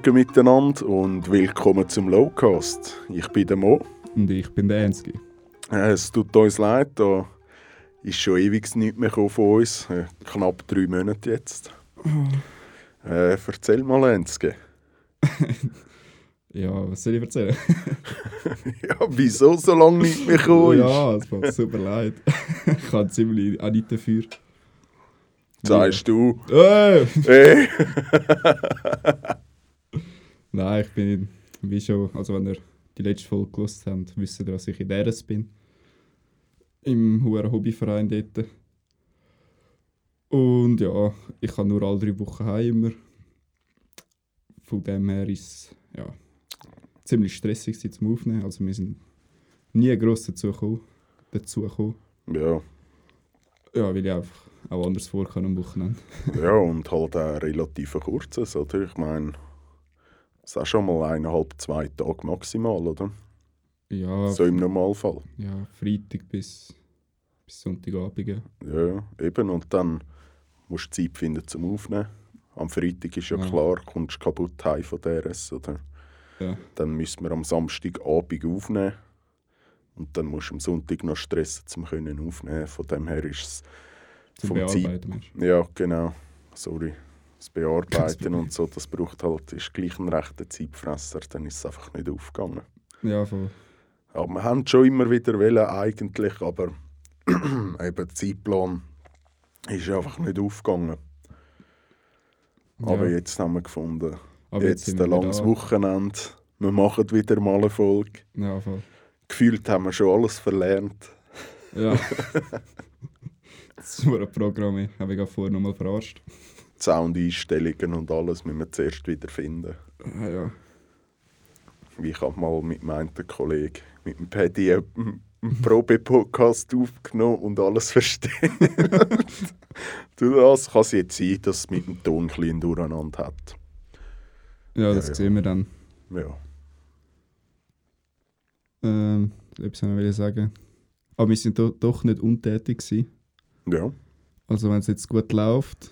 Morgen miteinander und willkommen zum Lowcast. Ich bin der Mo. Und ich bin der Ensky. Äh, es tut uns leid, da ist schon ewig nichts mehr von uns. Äh, knapp drei Monate jetzt. Äh, erzähl mal, Ensky. ja, was soll ich erzählen? ja, wieso so lange nicht mehr gekommen ist? ja, es tut mir super leid. ich habe ziemlich auch nicht dafür. Sagst du? Äh! Hey. Nein, ich bin wie schon, also wenn ihr die letzte Folge gelesen habt, wisst ihr, dass ich in DRS bin. Im hohen Hobbyverein dort. Und ja, ich kann nur alle drei Wochen heim immer. Von dem her ist es ja, ziemlich stressig zum Aufnehmen. Also wir sind nie gross dazu gekommen. Dazu gekommen. Ja. Ja, weil ich einfach auch anders vor kann am Wochenende. ja, und halt auch relativ kurzes, oder? Ich meine, es ist schon mal eineinhalb, zwei Tage maximal, oder? Ja, So im Normalfall. ja Freitag bis, bis Sonntagabend. Ja. Ja, eben. Und dann musst du Zeit finden zum Aufnehmen. Am Freitag ist ja, Ja. klar, kommst du kaputt heim von DRS, oder? Ja. Dann müssen wir am Samstagabend aufnehmen. Und dann musst du am Sonntag noch stressen, um können aufnehmen. Von dem her ist es Zum vom Zeit Ja, genau. Sorry. Das Bearbeiten und so, das braucht halt, ist gleich ein rechter Zeitfresser, dann ist es einfach nicht aufgegangen. Ja, voll. Ja, wir haben schon immer wieder wollen, eigentlich, aber eben der Zeitplan ist einfach nicht aufgegangen. Aber ja. jetzt haben wir gefunden, Aber jetzt, sind ein langes da. Wochenende, wir machen wieder mal eine Folge. Ja, voll. Gefühlt haben wir schon alles verlernt. Ja. das ist ein Programm. Ich habe mich vorher nochmal verarscht. Soundeinstellungen und alles müssen wir zuerst wieder finden. Ah, ja. Wie ich habe mal mit meinem Kollegen, mit dem Paddy, einen einen Probe-Podcast aufgenommen und alles verstehen. du, das kann es jetzt sein, dass es mit dem Ton ein bisschen durcheinander hat. Ja, das Ja, ja. sehen wir dann. Ja. Ähm, etwas wollte ich sagen. Aber wir sind do, doch nicht untätig gewesen. Ja. Also wenn es jetzt gut läuft,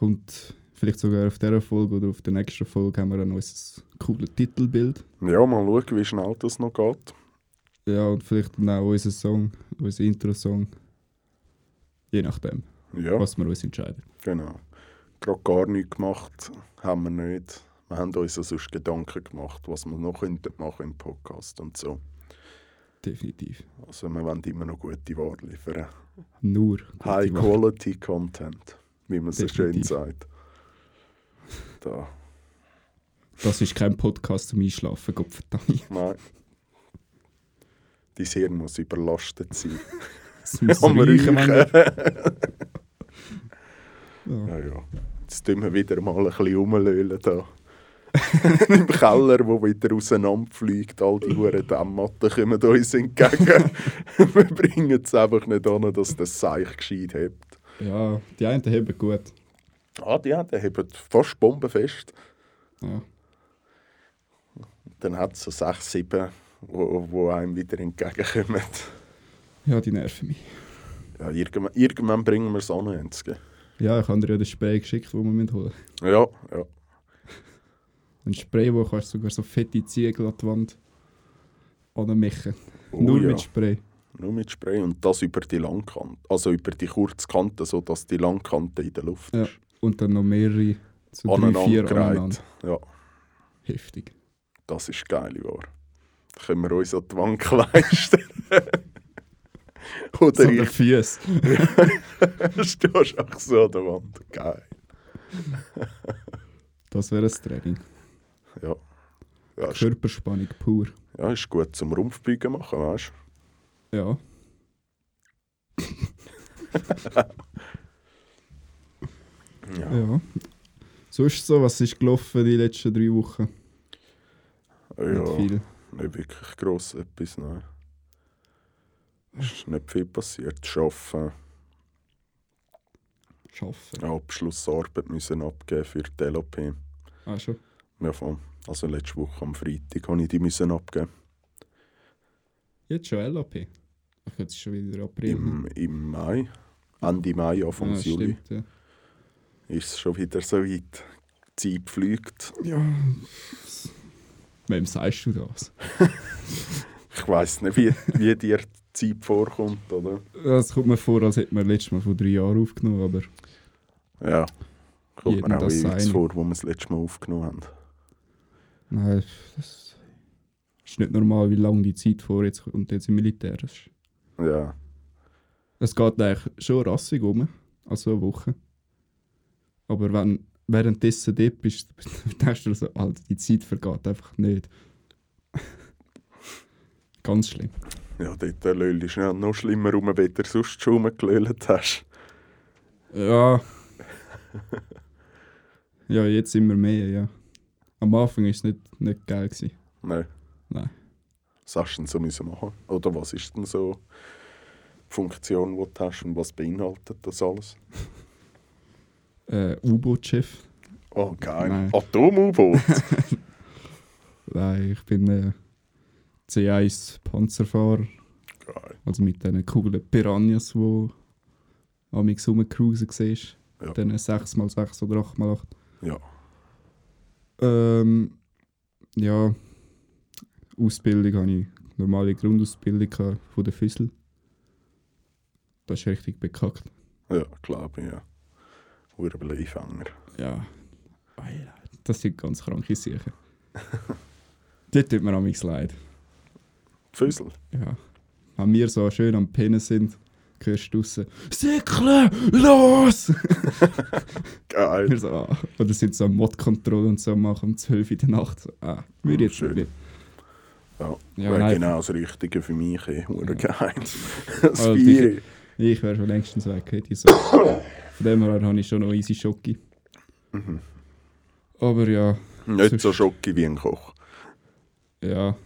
kommt vielleicht sogar auf dieser Folge oder auf der nächsten Folge haben wir dann unser cooles Titelbild. Ja, mal schauen, wie schnell das noch geht. Ja, und vielleicht dann auch unser Song, unser Intro-Song. Je nachdem, Ja, was wir uns entscheiden. genau. Gerade gar nichts gemacht haben wir nicht. Wir haben uns ja sonst Gedanken gemacht, was wir noch könnten machen im Podcast und so. Definitiv. Also wir wollen immer noch gute Ware liefern. Nur. High gute Wahl. Quality Content, wie man so schön sagt. Da. Das ist kein Podcast zum Einschlafen, Gott verdammt. Nein. Dein Hirn muss überlastet sein. Das muss. Mann. Ja. Ja, ja. Jetzt tun wir wieder mal ein bisschen rumlöhlen da. Im Keller, wo wieder auseinanderfliegt. All die Huren Dämmmatten kommen uns entgegen. wir bringen es einfach nicht an, dass das Seich gescheit hebt. Ja, die einen haben gut. Ah, die die haben fast bombenfest. Ja. Dann hat es so sechs, sieben, wo, wo einem wieder entgegenkommen. ja, die nerven mich. Ja, irgendwann, irgendwann bringen wir es an, Enzke. Ja, ich habe dir ja den Spray geschickt, den wir holen. Ja, ja. Ein Spray, wo kannst du sogar so fette Ziegel an die Wand anmachen. Oh, Nur ja. mit Spray. Nur mit Spray und das über die Langkante. Also über die Kurzkante, sodass die Langkante in der Luft Ja. ist. Und dann noch mehrere, so drei, vier aneinander. Aneinandergereiht. Ja, Heftig. das ist geil, wahr. Da können wir uns an die Wand leisten. Oder So ich Füße. stehst auch so an der Wand. Geil. Das wäre ein Training. Ja. Ja, Körperspannung pur. ja, ist gut zum Rumpfbeugen machen, weißt du? Ja. ja. So ist es so. Was ist gelaufen die letzten drei Wochen? Nicht ja. viel. Nicht wirklich gross etwas, nein. Es ist nicht viel passiert. Arbeiten, Schaffen. Abschlussarbeit müssen abgeben für die LOP. Ah, schon. Ja, voll. Also letzte Woche am Freitag habe ich die müssen abgeben. Jetzt schon LAP. Ach, jetzt ist schon wieder April. Im, Im Mai. Ende Mai, Anfang ja, Juli stimmt, ja. ist es schon wieder so weit. die Zeit fliegt. Ja. Wem sagst du das? Ich weiss nicht, wie, wie dir die Zeit vorkommt, oder? Es kommt mir vor, als hätten wir letztes Mal vor drei Jahren aufgenommen, aber Ja. Kommt mir auch jetzt vor, wo wir das letzte Mal aufgenommen haben. nein, das ist nicht normal, wie lange die Zeit vor jetzt kommt jetzt im Militär. Das ist- Ja. Es geht eigentlich schon rassig um, also eine Woche. Aber wenn währenddessen dort bist, denkst du so, Alter, die Zeit vergeht einfach nicht. Ganz schlimm. Ja, dort löllst du noch schlimmer rum, wie du sonst schon rumgelölt hast. Ja. ja, jetzt immer mehr, ja. Am Anfang war es nicht, nicht geil. Gewesen. Nein. Nein. Was hast du denn so müssen machen? Oder was ist denn so die Funktion, die du hast und was beinhaltet das alles? Äh, U-Boot-Chef. Oh, geil. Atom-U-Boot. Nein, ich bin äh, C1 Panzerfahrer. geil. Also mit diesen coolen Piranhas, die am mich rumcruisen siehst. Ja. Diesen 6x6 oder 8x8. Ja. Ähm, ja, Ausbildung habe ich normale Grundausbildung von der Füssel. Das ist richtig bekackt. Ja, glaube ich, ja. Urbleifanger. Ja. Das sind ganz kranke Sachen. Dort tut mir am leid. Füssel. Ja. Wenn wir so schön am Pennen sind, hörst du draussen «Säckle, los!» Geil. Wir so, ah. Oder sind so Mod-Kontrolle und so machen um 12 Uhr in der Nacht. So, ah, würde jetzt Schön. nicht. Ja, Ja, wäre genau das Richtige für mich. Eh. Ja. geil. Das Also, Bier. Ich wäre schon längstens weg. Hätte ich so. Von dem her habe ich schon noch easy Schocki. Mhm. Aber ja, Nicht so schocki wie ein Koch. ja.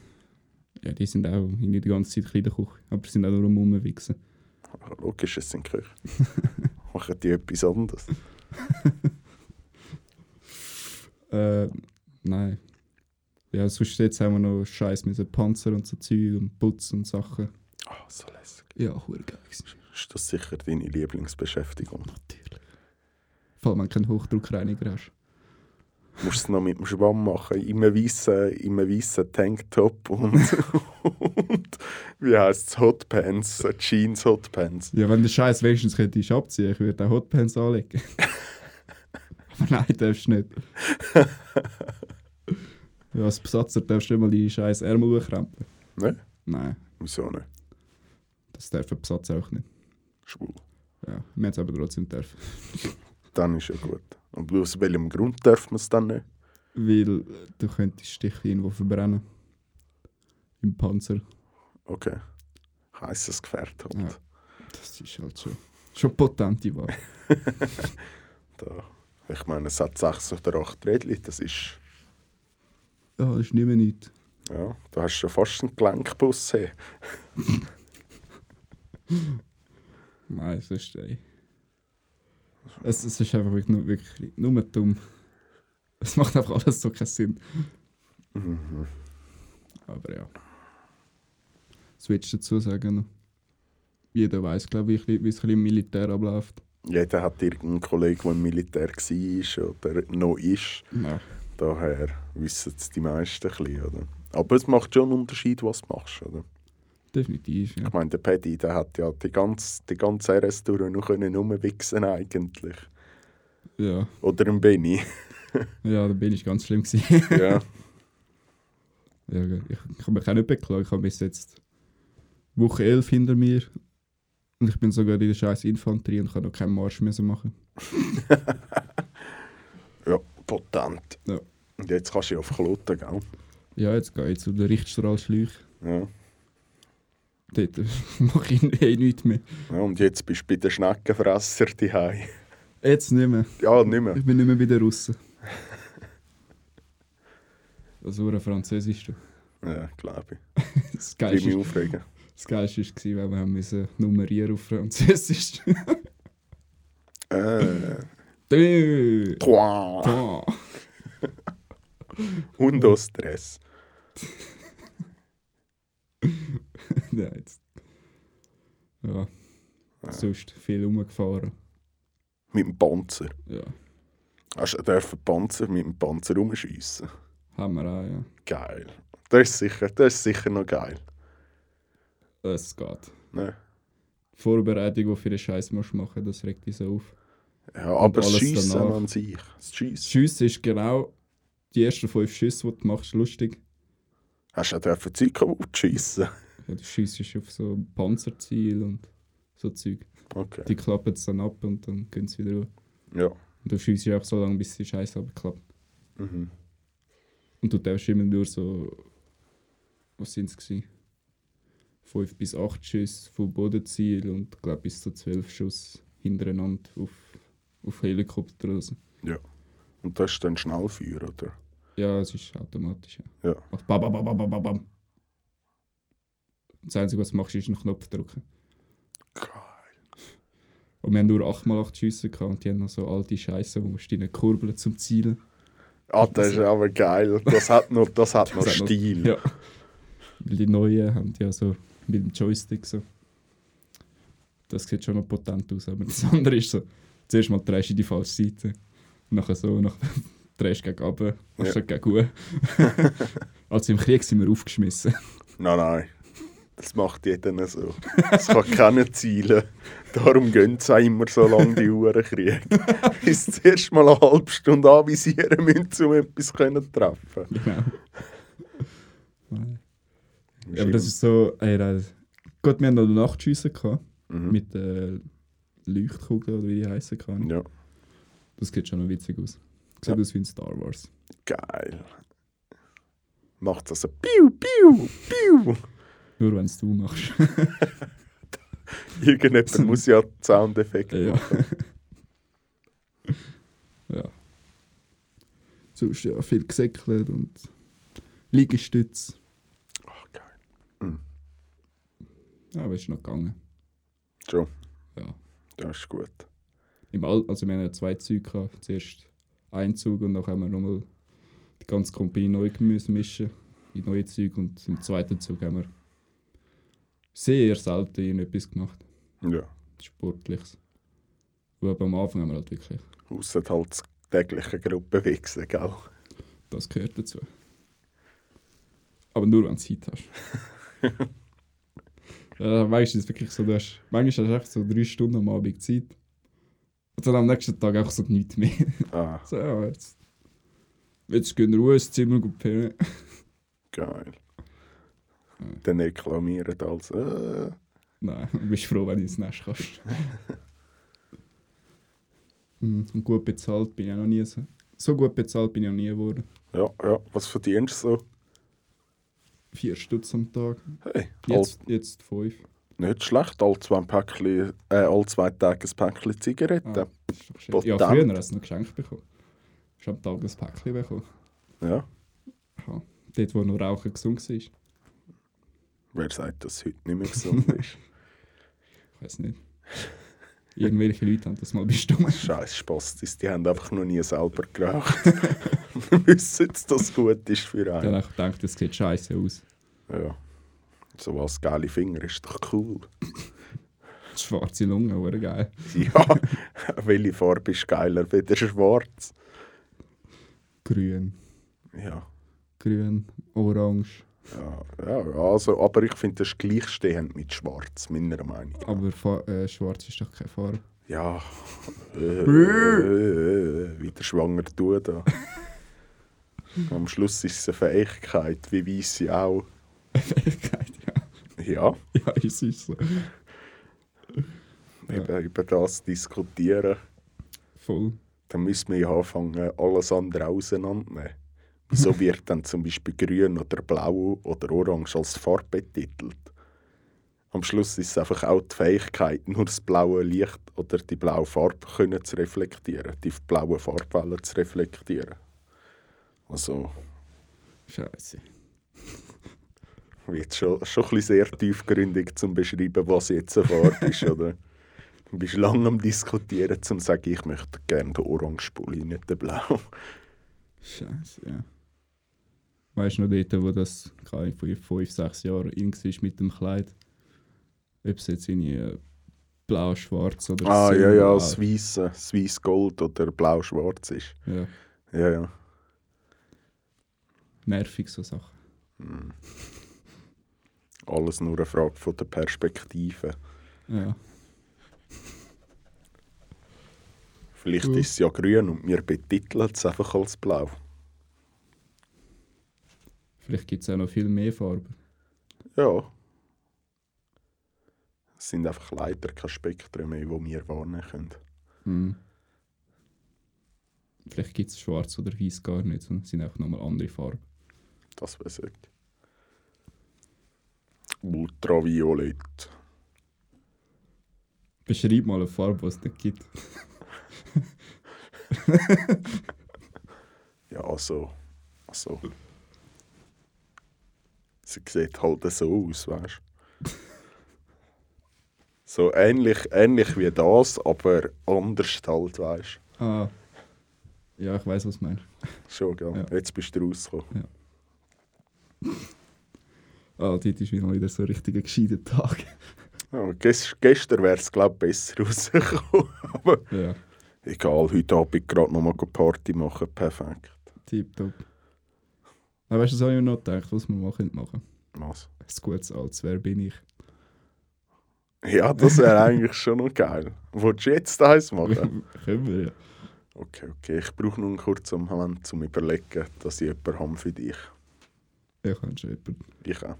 Ja, die sind auch irgendwie die ganze Zeit in der Küche. Aber sind auch nur am Rumwichsen. Logisch, es sind Köche. Machen die etwas anderes? Äh, nein. Ja, sonst jetzt haben wir noch Scheiß mit so Panzer und so Zeug und Putz und Sachen. Ah, so lässig. Ja, hure geil. Ist das sicher deine Lieblingsbeschäftigung? Natürlich. Vor allem, wenn du keinen Hochdruckreiniger hast. Musst du es noch mit dem Schwamm machen, in einem weißen, in einem weißen Tanktop und, und wie heisst es, Hotpants, Jeans Hotpants. Ja, wenn der Scheiß wenigstens könntest abziehen, ich würde auch Hotpants anlegen. Aber nein, darfst du nicht. Ja, als Besatzer darfst du nicht mal die scheiß Ärmel hochkrempeln. Ne? Nein, Wieso nicht? das darf ein Besatzer auch nicht. Schwul. Ja, wir haben es aber trotzdem dürfen. Dann ist ja gut. Und aus welchem Grund darf man es dann nicht? Weil äh, du könntest dich irgendwo verbrennen. Im Panzer. Okay. Heißes Gefährt halt. Ja. Das ist halt schon, schon potente Wahl. Da. Ich meine, es hat sechs oder acht Rädchen, das ist... Ja, das ist nicht mehr nichts. Ja, du hast schon fast einen Gelenkbus. Hey. Nein, es ist ey. Es, es ist einfach wirklich nur, wirklich nur dumm. Es macht einfach alles so keinen Sinn. Mhm. Aber ja. Was willst du dazu sagen? Jeder weiß, glaube ich, wie es im Militär abläuft. Jeder hat irgendeinen Kollegen, der im Militär war oder noch ist. Ja. Daher wissen es die meisten ein bisschen, oder? Aber es macht schon einen Unterschied, was du machst, oder? Definitiv, ja. Ich meine, der Paddy, der hat ja die ganze, die ganze RS durch noch können rumwichsen eigentlich. Ja, Oder ein Benny. ja da bin ich ganz schlimm ja. ja, ich, ich kann mich auch nicht beklagen. Ich habe bis jetzt Woche 11 hinter mir. Und ich bin sogar in der scheiß Infanterie und kann noch keinen Marsch müssen machen. potent. Ja. Und jetzt kannst du ja auf Kloten, gell? Ja, jetzt gehe ich zu der Richtstrahlschläuch. Ja. Dort mache ich eh nichts mehr. ja. Und jetzt bist du bei den Schneckenfresser daheim. Jetzt nicht mehr. Ja, nicht mehr. Ich bin nicht mehr bei den Russen. Das war Französisch. du. Ja, glaube ich. Das Ich Geilste mich aufregen. das Geilste war, weil wir haben müssen nummerieren auf Französisch. Äh, Deux, trois. trois. Und ja, jetzt. Ja, Ja. sonst viel rumgefahren. Mit dem Panzer. Ja. Hast du dürfen Panzer mit dem Panzer rumschiessen? Haben wir auch, ja. Geil. Das ist sicher, das ist sicher noch geil. Es geht. Ne? Die Vorbereitung, die für den Scheiß machen, das regt dich so auf. Ja, aber das Schiessen danach. an sich. Das Schiessen. Schiessen ist genau die ersten fünf Schüsse, die du machst, lustig. Hast du auch dürfen Zeug kaputt schiessen? Ja, du schiessest auf so Panzerziel und so Zeug. Okay. Die klappen es dann ab und dann gehen sie wieder hoch. Ja. Und du schiessest einfach so lange, bis die Scheiße abklappt. Mhm. Und du darfst immer nur so. Was sind es? Fünf bis acht Schüsse vom Bodenziel und glaube bis zu zwölf Schuss hintereinander auf, auf Helikopter. oder so. Und das ist dann Schnellfeuer, oder? Ja, es ist automatisch. Ja. Ja. Macht bam, bam, bam, bam, bam, bam. Das Einzige, was du machst, ist einen Knopf drücken. Geil. Und wir haben nur 8x8 Schüsse gehabt und die haben noch so alte Scheiße, wo musst du ihnen kurbeln zum Zielen. Ah, das ist aber geil. Das hat noch, das hat noch Das hat noch- Stil. Ja. Weil die neuen haben ja so mit dem Joystick so. Das sieht schon noch potent aus, aber das andere ist so, zuerst mal drehst du in die falsche Seite, nachher so, nachher drehst du gegen machst Ja. gegen gut. also im Krieg sind wir aufgeschmissen. Nein, nein. Das macht jeder so. Es kann keiner zielen. Darum gehen sie auch immer so lange die Uhren Krieg. Bis zuerst mal eine halbe Stunde anvisieren müssen, um etwas zu treffen Genau. Ja, aber das ist so, ey, das, gut, wir haben noch Nachtschüsse gehabt, Mhm. mit äh, Leuchtkugeln oder wie die heißen kann. Ja, Das sieht schon noch witzig aus. Sieht Ja. aus wie in Star Wars. geil. Macht also Piu, Piu, Piu. Nur wenn es du machst. Irgendjemand muss ja Soundeffekte Ja. machen. ja. Sonst ja viel gesäckelt und Liegestütz. Ach, geil. Ja, aber ist noch gegangen. Schon. Das ist gut. Im All also wir haben ja zwei Züge gehabt. Zuerst ein Zug und dann haben wir nochmal die ganze Kompanie neu müssen mischen in neue Züge und im zweiten Zug haben wir sehr selten irgendetwas gemacht. Ja. Sportliches. Aber am Anfang haben wir halt wirklich, Ausser halt das tägliche Gruppenwechseln, gell? das gehört dazu. Aber nur wenn du Zeit hast. ja, weißt du, es ist wirklich so, du hast, manchmal hast du echt so drei Stunden am Abend Zeit. Und dann am nächsten Tag einfach so nichts mehr. Ah, So, ja, jetzt, jetzt gehen wir Ruhe ins Zimmer und pennen. geil. Dann reklamieren als äh, Nein, du bist froh, wenn du ins Nest kannst. Hm, und gut bezahlt bin ich auch noch nie so. So gut bezahlt bin ich noch nie geworden. Ja, ja. Was verdienst du so? Vier Stutz am Tag. Hey, Jetzt, jetzt fünf. all, nicht schlecht. All zwei, Päckchen, äh, all zwei Tage ein Päckchen Zigaretten. Ah. Ja, früher hast du noch geschenkt bekommen. Hast am Tag ein Päckchen bekommen. Ja. Ja, dort, wo noch Rauchen gesund war. Ich Wer sagt, dass es heute nicht mehr gesund ist? weiß nicht. Irgendwelche Leute haben das mal bestimmt. Scheiß Spastis, die haben einfach noch nie selber geraucht. Wir wissen jetzt, dass es gut ist für Ich habe einen. einfach gedacht, das sieht scheiße aus. Ja. So was, geile Finger ist doch cool. Schwarze Lunge, oder geil. Ja, welche Farbe ist geiler? Wieder schwarz. Grün. Ja. Grün, orange. Ja, ja also, aber ich finde das ist gleichstehend mit Schwarz, meiner Meinung nach. Aber Fa äh, schwarz ist doch keine Farbe. Ja. Äh, äh, äh, wieder schwanger tun da. Am Schluss ist es eine Fähigkeit, wie Weisse auch. Fähigkeit, ja. Ja, Ja, es ist so. Ja. Über, über das diskutieren. Voll. Dann müssen wir ja anfangen, alles andere auseinandernehmen. Wieso wird dann zum Beispiel grün oder blau oder orange als Farbe betitelt? Am Schluss ist es einfach auch die Fähigkeit, nur das blaue Licht oder die blaue Farbe können zu reflektieren, die blauen Farbwellen zu reflektieren. Also Scheiße. wird schon, schon ein bisschen sehr tiefgründig zum beschreiben, was jetzt eine Farbe ist, oder? Du bist lange am diskutieren, zum zu sagen, ich möchte gerne den orange Pulli, nicht den blau. Scheiße, ja. Weißt du noch dort, wo das keine vor fünf, sechs Jahren in war mit dem Kleid? Ob es jetzt irgendwie äh, blau-schwarz oder Ah, ja, ja, silber- das Weisse, das Weiss Gold oder Blau-Schwarz ist. ja. Ja, ja. Nervig, so Sachen. Alles nur eine Frage von der Perspektive. Ja. Vielleicht ist es ja grün und wir betiteln es einfach als blau. Vielleicht gibt es auch noch viel mehr Farben. Ja. Es sind einfach leider keine Spektren mehr, die wir wahrnehmen können. Mhm. Vielleicht gibt es schwarz oder weiß gar nicht, sondern es sind einfach nochmal andere Farben. Das weiß ich. Ultraviolett. Beschreib mal eine Farbe, die es nicht gibt. Ja, also. also. Sie sieht halt so aus, weißt du? So ähnlich, ähnlich wie das, aber anders halt, weißt Ah. Ja, ich weiß, was du meinst. du? Schon, gell? Ja. Jetzt bist du rausgekommen. Ah, dort ist wieder mal wieder so ein richtiger gescheiter Tag. Ja, gest gestern wäre es, glaube ich, besser rausgekommen. aber ja, egal, heute Abend gerade noch mal Party machen, perfekt. tipptopp. Aber weißt du, was habe ich mir noch gedacht, was wir können machen Was? Ein gutes als Wer bin ich? Ja, das wäre eigentlich schon noch geil. Wolltest du jetzt eins machen? Können wir, ja. Okay, okay. Ich brauche noch einen kurzen Moment, um zu überlegen, dass ich jemanden habe für dich. Ich kann schon jemanden. Ich auch.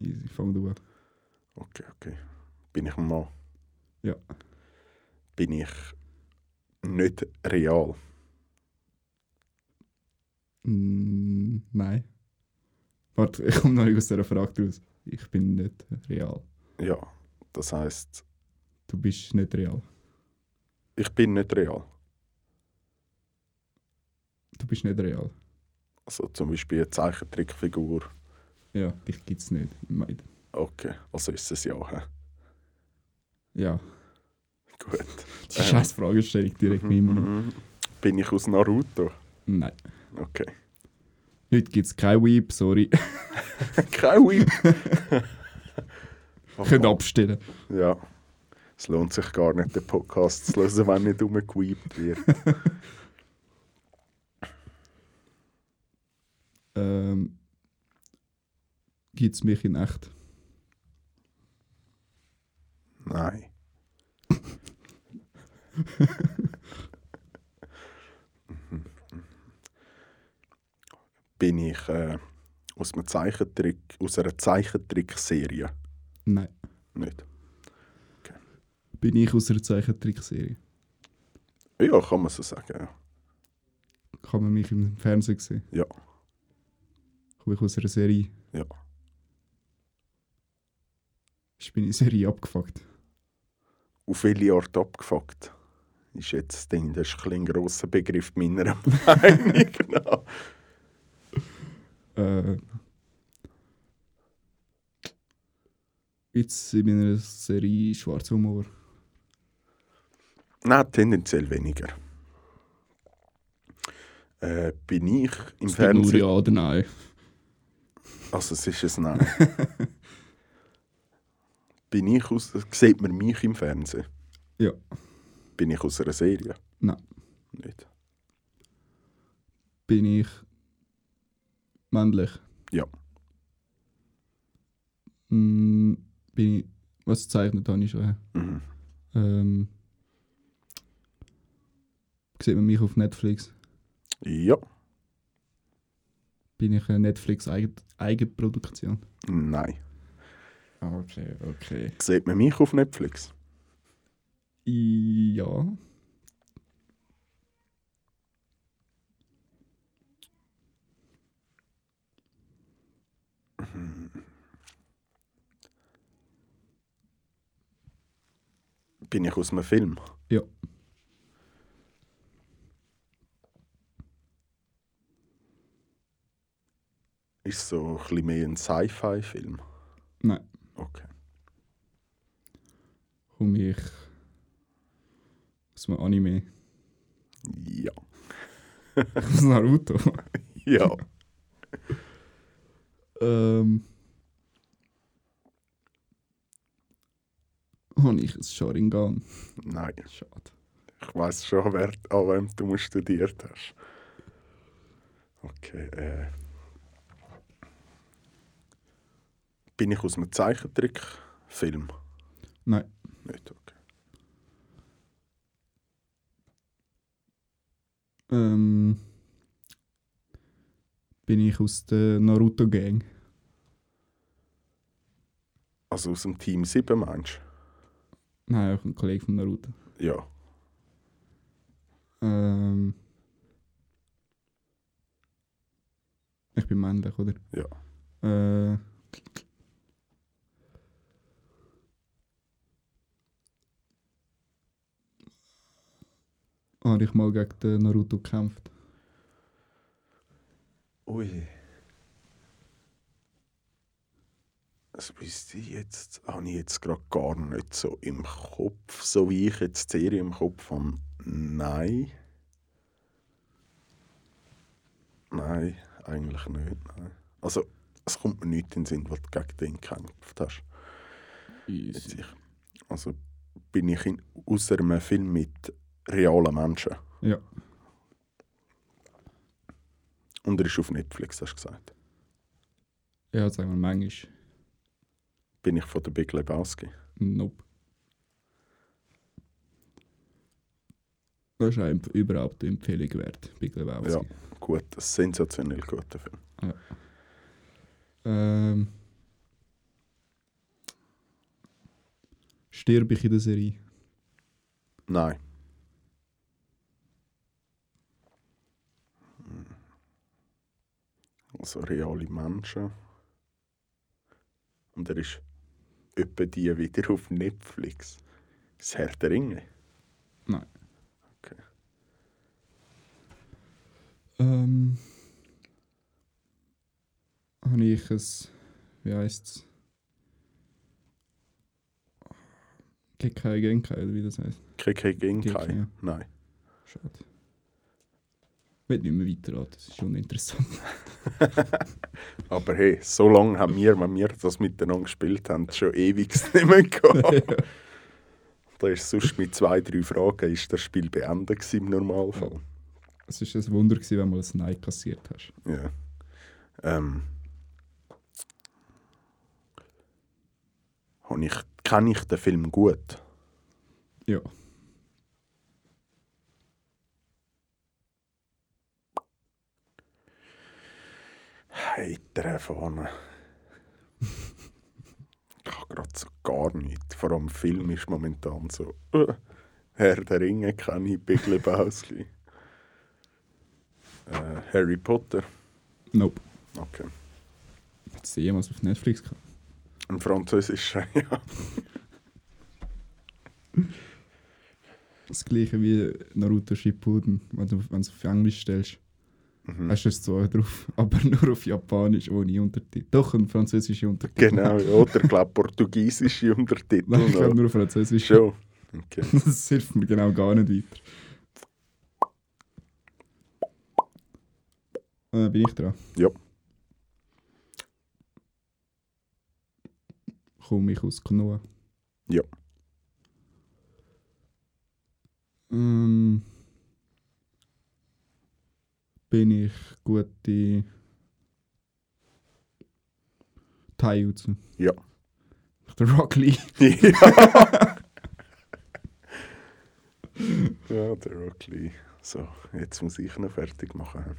Easy, fang du an. Okay, okay. Bin ich ein Mann? Ja. Bin ich nicht real? Mm, nein. Warte, ich komme noch nicht aus dieser Frage raus. Ich bin nicht real. Ja. Das heißt, Du bist nicht real. ich bin nicht real. Du bist nicht real. Also zum Beispiel eine Zeichentrickfigur. Ja, dich gibt es nicht. im Meiden. Okay, also ist es ja. hä? Ja, Gut. die scheiß Fragestellung direkt wie immer. Mhm. Bin ich aus Naruto? Nein. Okay. Heute gibt es kein Weep, sorry. Kein Weep. Könnt abstellen. Ja. Es lohnt sich gar nicht, den Podcast zu hören, wenn nicht umgeweept wird. Ähm, gibt es mich in echt? Nein. Bin ich äh, aus, einem Zeichentrick, aus einer Zeichentrickserie? Nein. Nicht. Bin ich aus einer Zeichentrickserie? Ja, kann man so sagen. Ja. Kann man mich im Fernsehen sehen? Ja. Komme ich aus einer Serie? Ja. Ich bin in Serie abgefuckt. Auf welche Art abgefuckt? Ist jetzt das Ding, das ist ein, ein grosser Begriff meiner Meinung nach. Äh, jetzt in meiner Serie Schwarzer Humor. Nein, tendenziell weniger. Äh, bin ich im Es gibt nur Fernsehen... ja oder nein. Also es ist ein Nein. bin ich aus... Sieht man mich im Fernsehen? Ja. Bin ich aus einer Serie? Nein. Nicht. Bin ich männlich? Ja. Mm, bin ich. Was gezeichnet habe ich schon? Mhm. Ähm, sieht man mich auf Netflix? Ja. Bin ich eine Netflix-Eigenproduktion? Nein. Okay, okay. Sieht man mich auf Netflix? Ja. Bin ich aus einem Film? Ja. Ist so ein mehr ein Sci-Fi-Film? Nein. Okay. Komme ich aus einem Anime? Ja. aus Naruto? Ja. ähm. habe ich ein Sharingan. Nein. Schade. Ich weiß schon, wer, an wem du studiert hast. Okay, äh. Bin ich aus einem Zeichentrickfilm? Nein. Nicht, okay. Ähm, bin ich aus der Naruto-Gang? Also aus dem Team 7 meinst Nein, auch ein Kollege von Naruto. du? Ja. Ähm, ich bin männlich, oder? Ja. Äh, habe ich mal gegen den Naruto gekämpft? Ui. Das wüsste ich jetzt, habe ich jetzt gerade gar nicht so im Kopf, so wie ich jetzt die Serie im Kopf habe. Nein. Nein, eigentlich nicht. Nein. Also, es kommt mir nicht in den Sinn, was du gegen den gekämpft hast. Ich, also, bin ich in, außer einem Film mit realen Menschen. Ja, Und er ist auf Netflix, hast du gesagt. ja, sagen wir manchmal. Bin ich von der Big Lebowski. Nope. Das ist eine überhaupt eine Empfehlung wert, Big Lebowski. Ja, gut, sensationell guter Film. Ähm, stirb ich in der Serie? Nein. Also reale Menschen. Und er ist etwa die wieder auf Netflix. Das Herr der Ringe. Nein. Okay. Ähm, habe ich ein, wie heisst es? Kekai Genkai, oder wie das heißt. Kekai Genkai. Genkai, ja. Nein. Schade. Ich will nicht mehr weiterraten, das ist uninteressant. Aber hey, so lange haben wir, wenn wir das miteinander gespielt haben, schon ewig nicht mehr gehabt. Da ist sonst mit zwei, drei Fragen ist das Spiel beendet im Normalfall. Es war ein Wunder, gewesen, wenn du mal ein Nein kassiert hast. Ja. Ähm. Ich, kenne ich den Film gut? Ja. Heiter vorne. ich habe gerade so gar nichts. Vor allem Film ist momentan so. Äh, Herr der Ringe kenne ich, Big Lebowski. äh, Harry Potter. Nope. Okay. Hat sie jemals auf Netflix gehabt? Ein französischer, ja. Das gleiche wie Naruto Shippuden, wenn du wenn du es auf Englisch stellst. Mhm. Hast du es zwar drauf, aber nur auf Japanisch ohne Untertitel. Doch, ein französischer Untertitel. Genau, ja. oder ich glaube portugiesische Untertitel. Nein, ich glaube nur Französisch. Schon. Okay. Das hilft mir genau gar nicht weiter. Äh, bin ich dran? Ja. Komme ich aus Konoha? Ja. Ähm, bin ich gute Taijutsu? Ja. Der Rock Lee? ja. ja, der Rock Lee. So, jetzt muss ich noch fertig machen.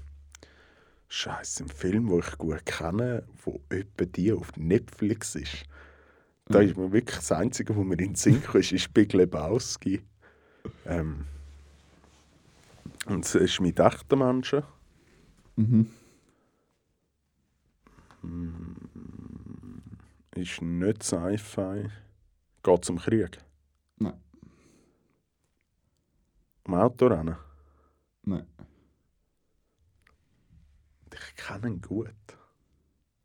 Scheiße, ein Film, den ich gut kenne, wo etwa die auf Netflix ist. Da ist mir wirklich das Einzige, wo mir in den Sinn kommt, ist, ist Big Lebowski. Ähm, und es ist mit echten Menschen. Mhm. Ist nicht Sci-Fi. Geht zum Krieg. Nein. Um Autorennen. Nein. Ich kenne ihn gut.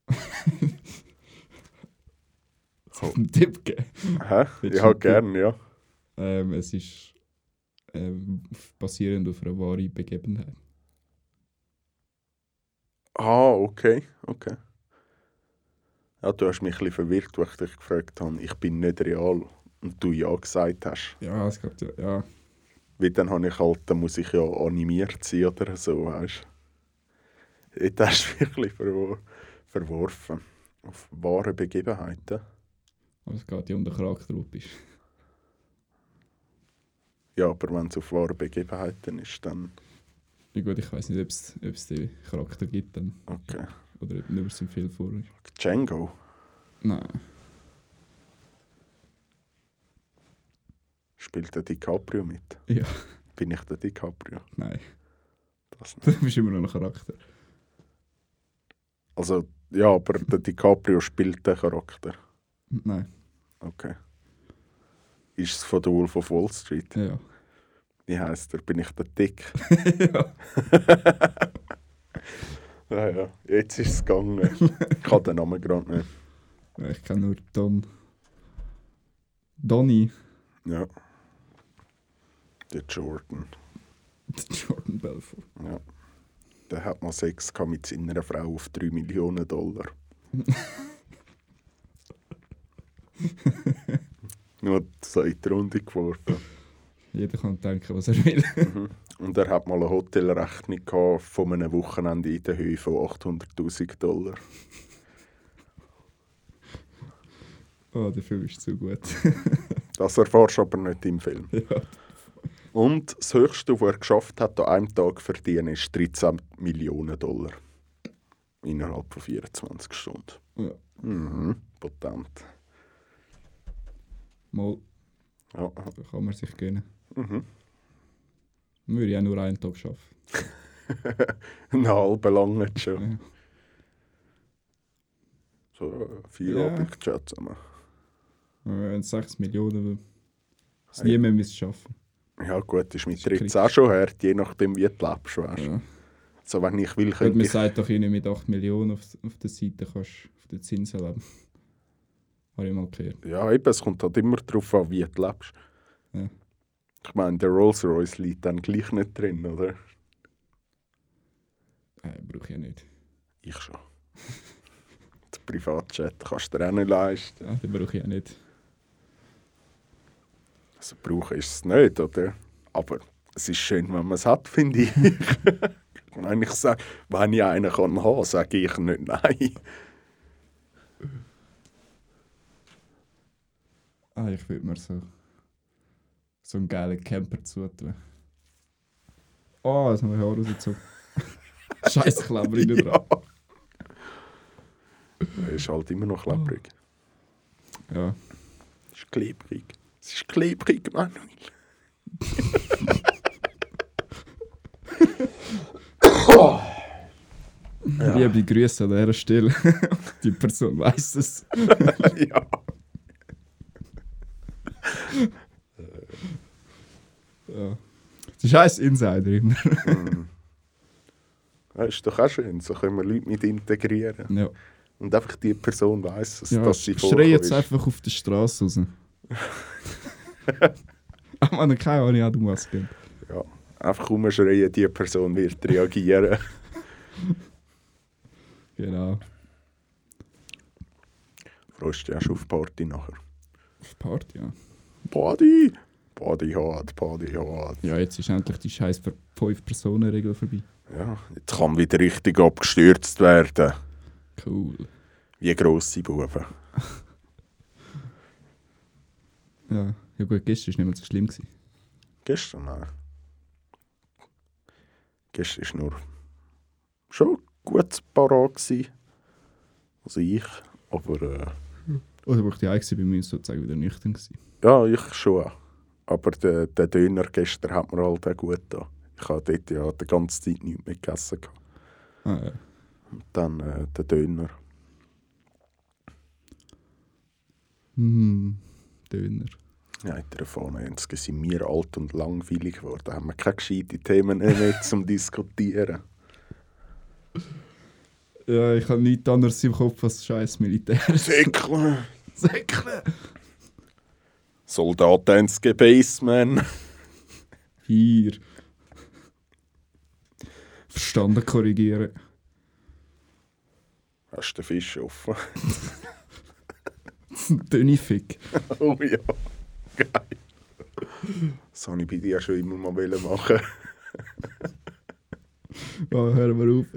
Soll ich einen Tipp geben? Hä? Willst Ja, du- gern, ja. Ähm, es ist ähm, basierend auf einer wahren Begebenheit. Ah, okay, okay. Ja, du hast mich ein verwirrt, als ich dich gefragt habe. Ich bin nicht real. und du ja gesagt hast. Ja, es geht ja. ja. Weil dann habe ich halt, dann muss ich ja animiert sein oder so, weißt du. Dort hast du wirklich verwor verworfen. Auf wahre Begebenheiten. Aber es geht ja um den Charakter, du bist. Ja, aber wenn es auf wahre Begebenheiten ist, dann Ja gut, ich weiß nicht, ob es, den Charakter gibt dann. okay. Oder ob nur so viel vor. Django, Nein. spielt der DiCaprio mit? Ja, Bin ich der DiCaprio? nein. Das nicht. Du bist immer noch ein Charakter. Also, ja, aber der DiCaprio spielt den Charakter. Nein. Okay. Ist es von der Wolf of Wall Street? Ja. Wie heisst er? Bin ich der Dick? ja. Ja, ja. Jetzt ist es gegangen. ich habe den Namen gerade nicht. Ich kenne nur Don. Donny. Ja. Der Jordan. Jordan Belfort. Ja. Der hat mal Sex gehabt mit seiner Frau auf 3 Millionen Dollar. Nur die zweite Runde geworden. Jeder kann denken, was er will. Und er hat mal eine Hotelrechnung gehabt von einem Wochenende in der Höhe von 800.000 Dollar. oh, der Film ist zu gut. Das erfährst du aber nicht im Film. ja. Und das Höchste, was er geschafft hat, an einem Tag verdienen, ist 13 Millionen Dollar. Innerhalb von 24 Stunden. ja. Mhm. Potent. Mal Ja. kann man sich gönnen. Mhm. Würde ich auch nur einen Tag schaffen. Einen halben lang nicht schon. Ja. So äh, vier Ja. Abend zusammen. Wenn 6 Millionen, es Hey. nie mehr müssen schaffen. Ja gut, ist mit Das 13 kriegst auch schon hart, je nachdem wie du lebst. Weißt. Ja. So, wenn ich will, könnte man ich... sagt doch irgendwie mit 8 Millionen auf, auf der Seite kannst auf den Zinsen leben. Habe ich mal gehört. Ja, eben, es kommt halt immer darauf an, wie du lebst. Ja. Ich meine, der Rolls Royce liegt dann gleich nicht drin, oder? Äh, brauche ich ja nicht. Ich schon. Der Privatjet kannst du dir auch nicht leisten. Ja, den brauche ich ja nicht. Also brauchen ist es nicht, oder? Aber es ist schön, wenn man es hat, finde ich. wenn ich sage, wenn ich einen kann haben, sage ich nicht nein. Ah, ich würde mir so, so einen geilen Camper zutun. Oh, jetzt habe ich Haare rausgezogen. Scheiß Kleber in der dran. Er ist halt immer noch klebrig. Ja. Es ist klebrig. Es ist klebrig, Manuel. Ja. Liebe Grüße an dieser Stelle. Die Person weiß es. ja. Ja. Das ist heiß Insider immer. Das ist doch auch schön. So können wir Leute mit integrieren. Ja. Und einfach die Person weiss es, Ja, dass sie schrei vorgekommen jetzt ist. einfach auf der Straße raus. Aber man keine Ahnung, was es geht. Ja. Einfach rumschreien, die Person wird reagieren. Genau. Freust du dich auch schon auf Party nachher? Auf Party, ja. Party! Party hart, Party hart. Ja, jetzt ist endlich die scheiß 5-Personen-Regel vorbei. Ja, jetzt kann wieder richtig abgestürzt werden. Cool. Wie grosse Buben. Ja, ja gut, gestern war nicht mehr so schlimm. Gewesen. Gestern, nein. Gestern war nur schon gut parat. Also ich, aber äh, Oder wo ich die Einzige bei mir sozusagen wieder nüchtern gewesen. ja, ich schon. Aber der, der Döner gestern hat mir halt auch gut da. Ich habe dort ja die ganze Zeit nichts mehr gegessen. Ah, ja. Und dann äh, der Döner. Hm, Döner. Ja, in der vorne sind wir alt und langweilig geworden. Haben wir keine gescheiten Themen mehr zum Diskutieren. Ja, ich habe nichts anderes im Kopf als scheiß Militär. Säckle! Säckle! Soldaten ins Gebäß, man. Hier. Verstanden korrigieren. Hast du den Fisch offen? Dünni Fick. oh ja. Das wollte ich bei dir schon immer mal machen. Oh, hören wir auf.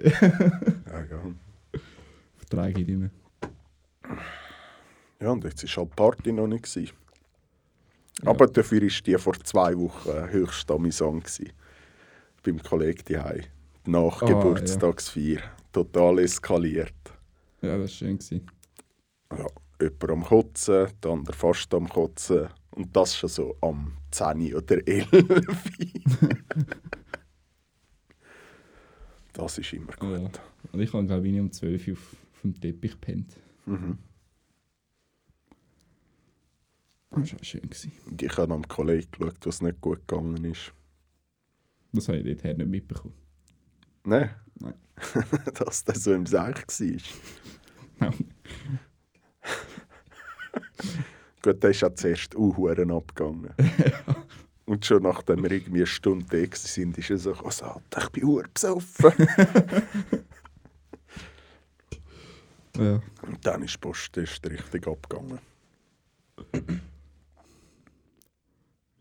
Ja, ja. Verträge ich nicht mehr. ja, und jetzt war halt die Party noch nicht. Gewesen. Aber dafür war die vor zwei Wochen höchst amüsant. Gewesen. Beim Kollegen daheim. Die Nachgeburtstagsfeier. Total eskaliert. Ja, das war schön. Gewesen. Ja, jemand am Kotzen, der andere fast am Kotzen. Und das schon so am 10 oder 11. das ist immer gut. Ja. Und ich habe, glaube ich, um 12 Uhr auf, auf dem Teppich gepennt. Mhm. Das war schön. Gewesen. Und ich habe am Kollegen geschaut, was nicht gut gegangen ist. Das habe ich dort nicht mitbekommen. Nein. Nein. Dass das so im Seich war. Gut, der ist ja zuerst Uhuren abgegangen. Und schon nachdem wir irgendwie eine Stunde da waren, ist er so, Alter, ich bin Uhr besoffen. ja. Und dann ist die Post erst richtig abgegangen.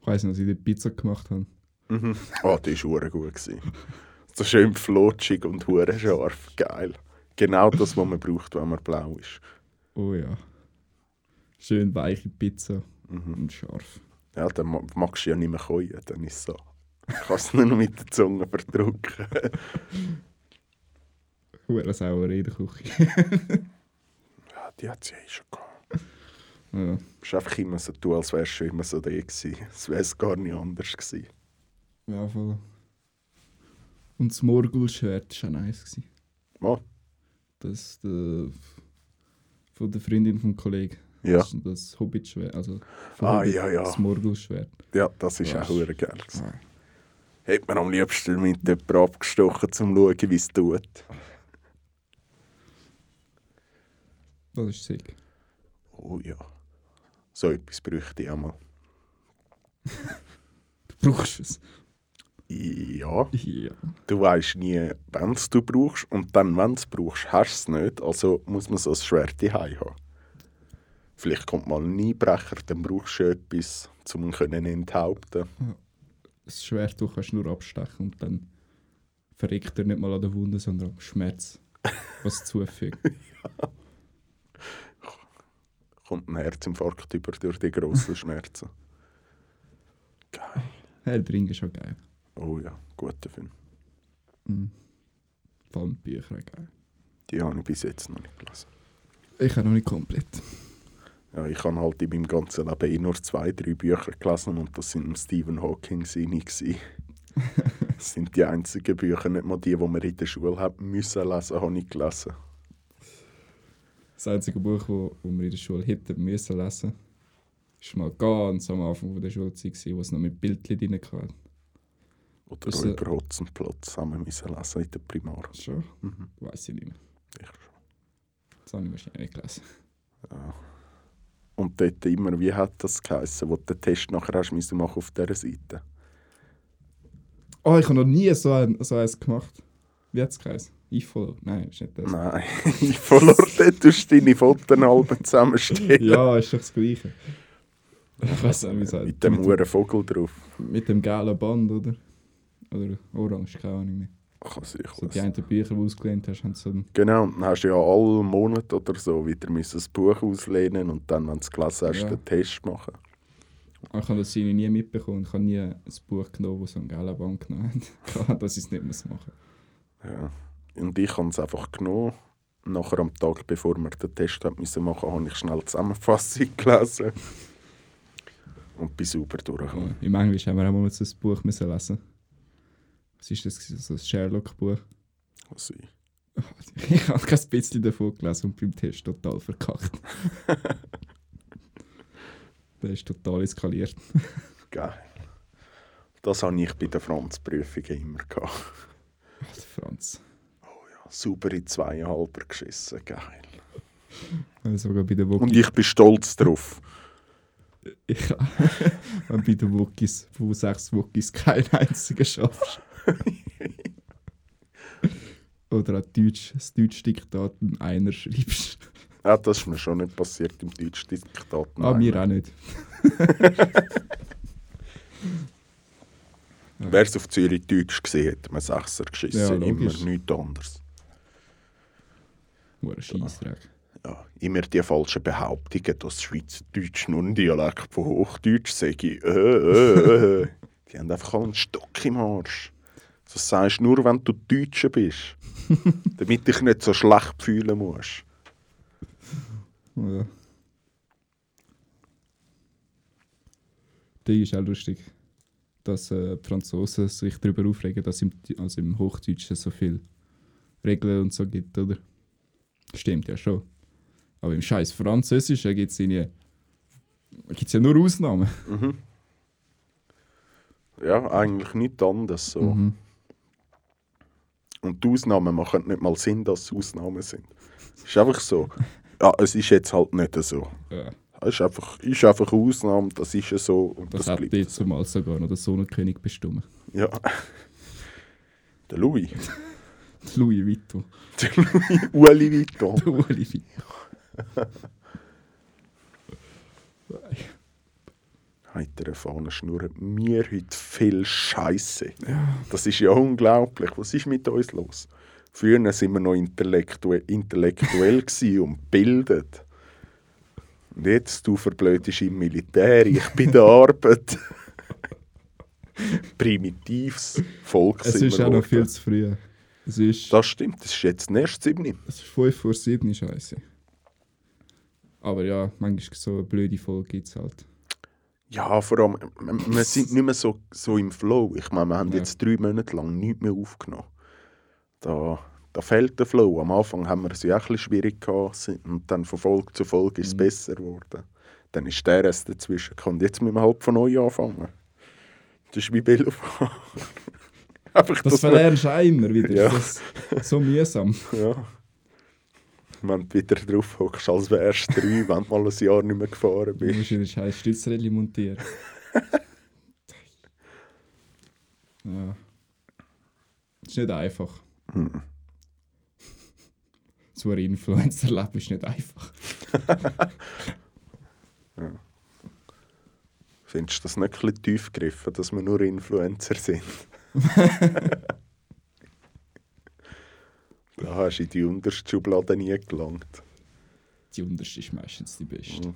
Ich weiss noch, dass ich die Pizza gemacht habe. Mhm. Ah, die war hure gut. Gewesen. So schön flutschig und hure scharf. Geil. Genau das, was man braucht, wenn man blau ist. Oh ja. Schön weiche Pizza Mhm. und scharf. Ja, dann ma- magst du ja nicht mehr keuen. Dann ist es so. Du kannst es nur noch mit der Zunge verdrücken. Hure sauer in der Küche. ja, die hat sie eh schon gehabt. Ja. Du musst einfach immer so tun, als wärst du immer so gewesen. Es wäre gar nicht anders gewesen. ja, voll. Und das Morgulschwert war auch nice. Gewesen. Oh, Das der, von der Freundin vom Kollegen. ja. Das, das Hobbit-Schwert. Also Ah, Hobbit, ja, ja. Das Morgulschwert. ja, das ist auch hure geil. Hätte man am liebsten mit jemandem abgestochen, um zu schauen, wie es tut. Das ist sick. Oh ja. So etwas bräuchte ich auch mal. Du brauchst es. Ja. Ja. Du weißt nie, wenn es du brauchst. Und dann, wenn du es brauchst, hast du es nicht. Also muss man so ein Schwert daheim haben. Vielleicht kommt mal ein Einbrecher, dann brauchst du etwas, um ihn können enthaupten Das Schwert du kannst nur abstechen und dann verreckt er nicht mal an der Wunde, sondern am Schmerz, was zufügt. Kommt ein Herzinfarkt über durch die grossen Schmerzen. Geil. Herr der Ringe ist schon geil. Oh ja, guter Film. Mhm. Bücher geil. Die habe ich bis jetzt noch nicht gelesen. Ich habe noch nicht komplett. Ja, ich habe halt in meinem ganzen Leben eh nur zwei, drei Bücher gelesen und das sind Stephen Hawking seine. Das sind die einzigen Bücher, nicht mal die, die man in der Schule hat müssen lesen, habe ich gelesen. Das einzige Buch, das wir in der Schule hätten müssen lesen, ist mal ganz am Anfang der Schulzeit, wo es noch mit Bildchen drin hatte. Oder Das, über Hotzenplotz haben wir müssen lesen in der Primar. Schon? Mhm. Weiß ich nicht mehr. Ich schon. Das habe ich wahrscheinlich nicht gelesen. Ja. Und dort immer, wie hat das geheißen, wo du den Test nachher hast müssen machen auf dieser Seite? Oh, ich habe noch nie so, ein, so eins gemacht. Wie hat es geheißen? iFollow? Nein, ist nicht das. Nein, ich verlor dort, tust du deine Fotos halb zusammenstellen. Ja, ist doch das Gleiche. Ich weiß nicht, wie es heißt. Mit dem Huren Vogel drauf. mit dem gelben Band, oder? Oder orange, keine Ahnung mehr. Ach, ich So die einen Bücher, die du ausgelehnt hast, haben so einen... Genau, und dann hast du ja alle Monate oder so wieder müssen das Buch auslehnen und dann, wenn du es gelesen hast, Ja. den Test machen. Ich habe das nie mitbekommen. Ich habe nie ein Buch genommen, das so einen gelben Band genommen hat. dass ich es nicht muss machen Ja. Und ich habe es einfach genommen. Nachher am Tag, bevor wir den Test machen, habe ich schnell die Zusammenfassung gelesen. Und bin sauber durchgekommen. Im Englisch haben wir auch mal so ein Buch müssen lesen. Was ist das? So ein Sherlock-Buch. Also ich- Ich habe kein bisschen davon gelesen und beim Test total verkackt. Der ist total eskaliert. Geil. Das habe ich bei den Franzprüfungen immer gehabt. Ach, der Franz. Ja, sauber in zweieinhalber geschissen. Geil. Also bei den Und ich bin stolz drauf. Ich habe bei den Wokis, von sechs Wokis, keinen einzigen schaffst. Oder an Deutsch, das Deutsch-Diktat in einer schreibst. Ja, das ist mir schon nicht passiert im deutschen Diktat. Ah, mir auch nicht. Wer es auf Zürich Deutsch gesehen hat, man Sechser geschissen. Ja, immer nichts anderes. Nur ein Scheissdreck. Ja, immer die falschen Behauptungen, dass Schweizerdeutsch nur ein Dialekt von Hochdeutsch sei. Äh, äh, äh. Die haben einfach einen Stock im Arsch. Das sagst du nur, wenn du Deutscher bist. damit dich nicht so schlecht fühlen musst. Ja. Die ist auch lustig, dass äh, die Franzosen sich darüber aufregen, dass im, also im Hochdeutschen so viel Regeln und so gibt, oder? Stimmt ja schon. Aber im scheiß Französischen gibt es gibt's ja nur Ausnahmen. Ja, eigentlich nichts anderes. So. Mhm. Und die Ausnahmen machen nicht mal Sinn, dass es Ausnahmen sind. Es ist einfach so. Ja, es ist jetzt halt nicht so. Ja, Es ist einfach, ist einfach eine Ausnahme, das ist ja so und das, das, hat jetzt so. zumal sogar noch der Sonnenkönig bestimmt. Ja. Der Louis. Louis Vuitton. Der Louis Ueli Vuitton. Der Uli Vuitton. Heitere Fahnenschnur. Wir heute viel Scheiße. Das ist ja unglaublich. Was ist mit uns los? Früher sind wir noch intellektuell, intellektuell und bildet. Und jetzt, du verblödest im Militär, ich bin der Arbeit. Primitives Volk Es sind ist auch noch viel zu früh. Es ist, Das stimmt, das ist jetzt erst 7. es ist 5 vor 7 scheiße. Aber ja, manchmal so eine blöde Folge gibt es halt. Ja, vor allem, wir sind nicht mehr so, so im Flow. Ich meine, wir haben Ja. jetzt drei Monate lang nichts mehr aufgenommen. Da, da fehlt der Flow. Am Anfang haben wir es ja auch ein bisschen schwierig gehabt und dann von Folge zu Folge ist es Mhm. besser geworden. Dann ist der Rest dazwischen gekommen. Jetzt müssen wir halt von neu anfangen. Das ist wie Velofahren. Einfach, Das verlernst du auch immer wieder. Ja. Das ist so mühsam. Ja. Wenn du wieder drauf hockst, als wärst du drei, wenn du mal ein Jahr nicht mehr gefahren Du bist. musst wieder scheiß Stützrädchen montieren. ja. Das ist nicht einfach. Hm. So ein Influencer-Leben ist nicht einfach. Findest du das nicht ein bisschen tief gegriffen, dass wir nur Influencer sind? Da hast du in die unterste Schublade nie gelangt. Die unterste ist meistens die beste.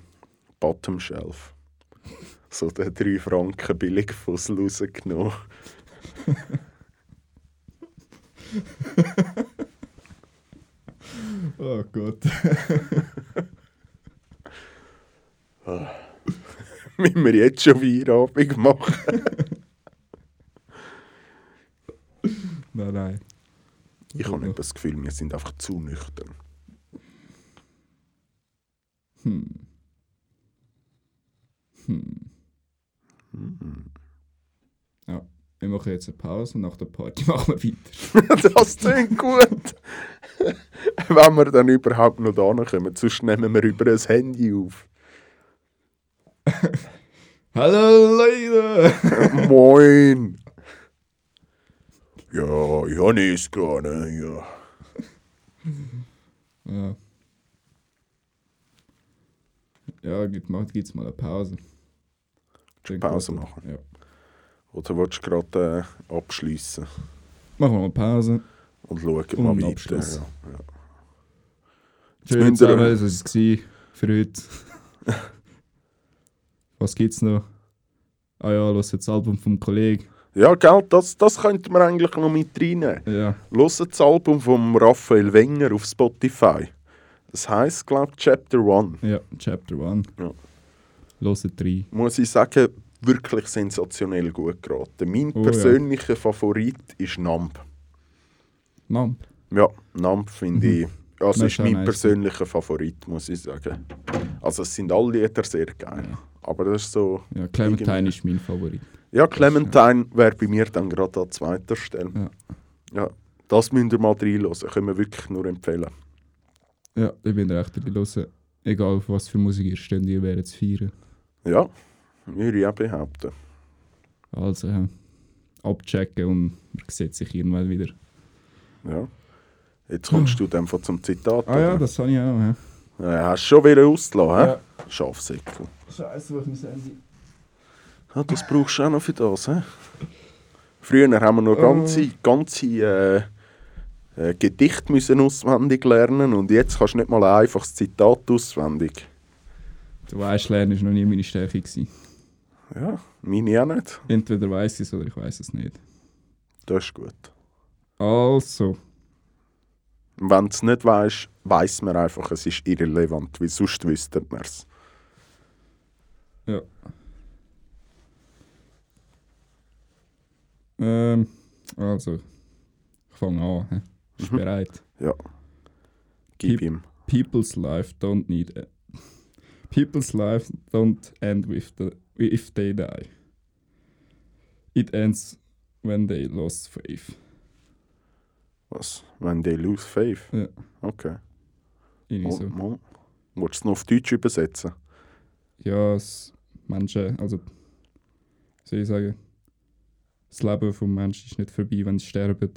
Bottom Shelf. So den 3 Franken Billigfussel rausgenommen. Oh Gott. Müssen wir jetzt schon Feierabend machen? nein, nein. Ich habe nicht das Gefühl, wir sind einfach zu nüchtern. Hm. Hm. Ja, wir machen jetzt eine Pause und nach der Party machen wir weiter. das klingt gut. Wenn wir dann überhaupt noch da kommen, sonst nehmen wir über ein Handy auf. Hallo Leute! Moin! Ja, ich habe nichts gehabt, ne? Ja. Ja. Ja, gibt mal, gibt's mal eine Pause. Dann Pause geht's- machen? Ja. Oder willst du gerade äh, abschliessen Machen wir mal Pause. und schauen Und mal weiter? Ja, ja. Schön zusammen, das war es für heute. Was gibt's noch? Ah ja, los das Album vom Kollegen. Ja gell, das, das könnten wir eigentlich noch mit reinnehmen. Ja. Hört das Album von Raphael Wenger auf Spotify. Das heisst, glaube ich, Chapter 1. Ja, Chapter 1. Ja. Los rein. Muss ich sagen, wirklich sensationell gut geraten. Mein Oh, ja. persönlicher Favorit ist Numb. Nam. Ja, Numb finde ich. Also Das ist mein nice. persönlicher Favorit, muss ich sagen. Also es sind alle Lieder sehr geil. Aber das ist so. Ja, Clementine ist mein Favorit. Ja, Clementine wäre bei mir dann gerade an zweiter Stelle. Ja. Ja, das müsst ihr mal reinhören. Können wir wirklich nur empfehlen. Ja, ich bin recht dabei hören. Egal auf was für Musik ihr steht, ihr werdet es feiern. Ja, würde ich auch behaupten. Also, ja. Abchecken und man sieht sich irgendwann wieder. Ja. Jetzt kommst du dann von zum Zitat. Ah ja, oder? das habe ich auch. Ja. Äh, hast du schon wieder ausgelassen, hä? Schafsäckel. Scheiße, wo mein Handy? Ja, das brauchst du auch noch für das, hä? Früher haben wir noch ganze, ganze äh, äh, Gedichte müssen auswendig lernen und jetzt kannst du nicht mal ein einfaches Zitat auswendig. Du weißt, Lernen war noch nie meine Stärke. Gewesen. Ja, meine auch nicht. Entweder weiß ich es oder ich weiß es nicht. Das ist gut. Also, wenn du es nicht weißt, weiss man einfach, es ist irrelevant, weil sonst wüsste man es. ja. Ähm, also, ich fange an. He? Bist Mhm. bereit? Ja. Gib Keep- ihm. People's life don't need. A People's life don't end with the if they die. It ends when they lost faith. Was? Wenn they lose faith? Ja. Okay. Irgendwie so. mal. Willst du es noch auf Deutsch übersetzen? Ja, es Menschen, also soll ich sagen, das Leben vom Menschen ist nicht vorbei, wenn sie sterben,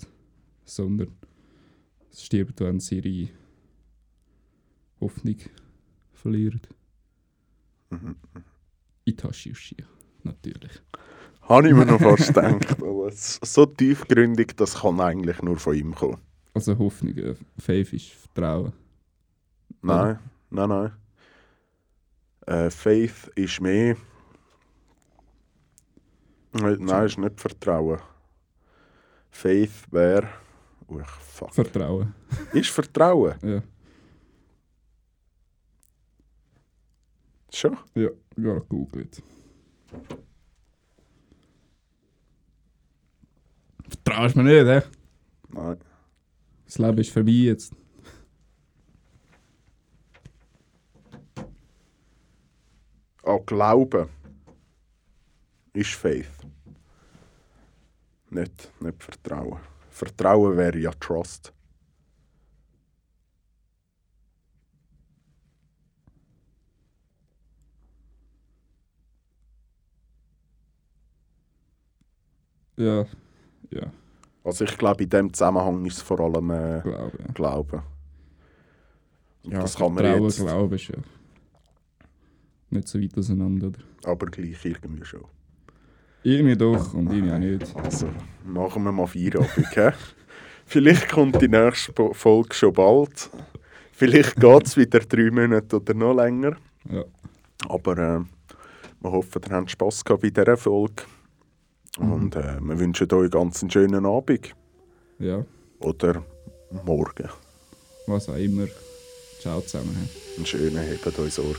sondern es stirbt, wenn sie ihre Hoffnung verlieren. Mhm. Itachi Uchiha, natürlich. Habe ich mir noch fast gedacht. Aber so tiefgründig, das kann eigentlich nur von ihm kommen. Also Hoffnung, äh, Faith ist Vertrauen. Nein, nein, nein. Äh, Faith ist mehr. Nein, ist nicht Vertrauen. Faith wäre. Uch, fuck. Vertrauen, Ist Vertrauen? ja. Schon? Ja, gerade gegoogelt. Vertraust mir nicht, hä? Nein. Das Leben ist vorbei jetzt. An Glauben ist Faith. Nicht, nicht Vertrauen. Vertrauen wäre ja Trust. Ja, ja, Also ich glaube, in dem Zusammenhang ist es vor allem äh, glaube ja. Glauben. Und Ja, das kann man Vertrauen, jetzt Glauben ist ja nicht so weit auseinander, oder? aber gleich irgendwie schon. Irgendwie doch und irgendwie auch nicht. Also machen wir mal Feierabend. hä? Vielleicht kommt die nächste Folge schon bald. Vielleicht geht es wieder drei Monate oder noch länger. Ja, Aber äh, wir hoffen, ihr habt Spass gehabt bei dieser Folge. Und äh, wir wünschen euch ganz einen schönen Abend. ja, Oder morgen. was auch immer. Ciao zusammen. Einen schönen, hebt euch Sorge.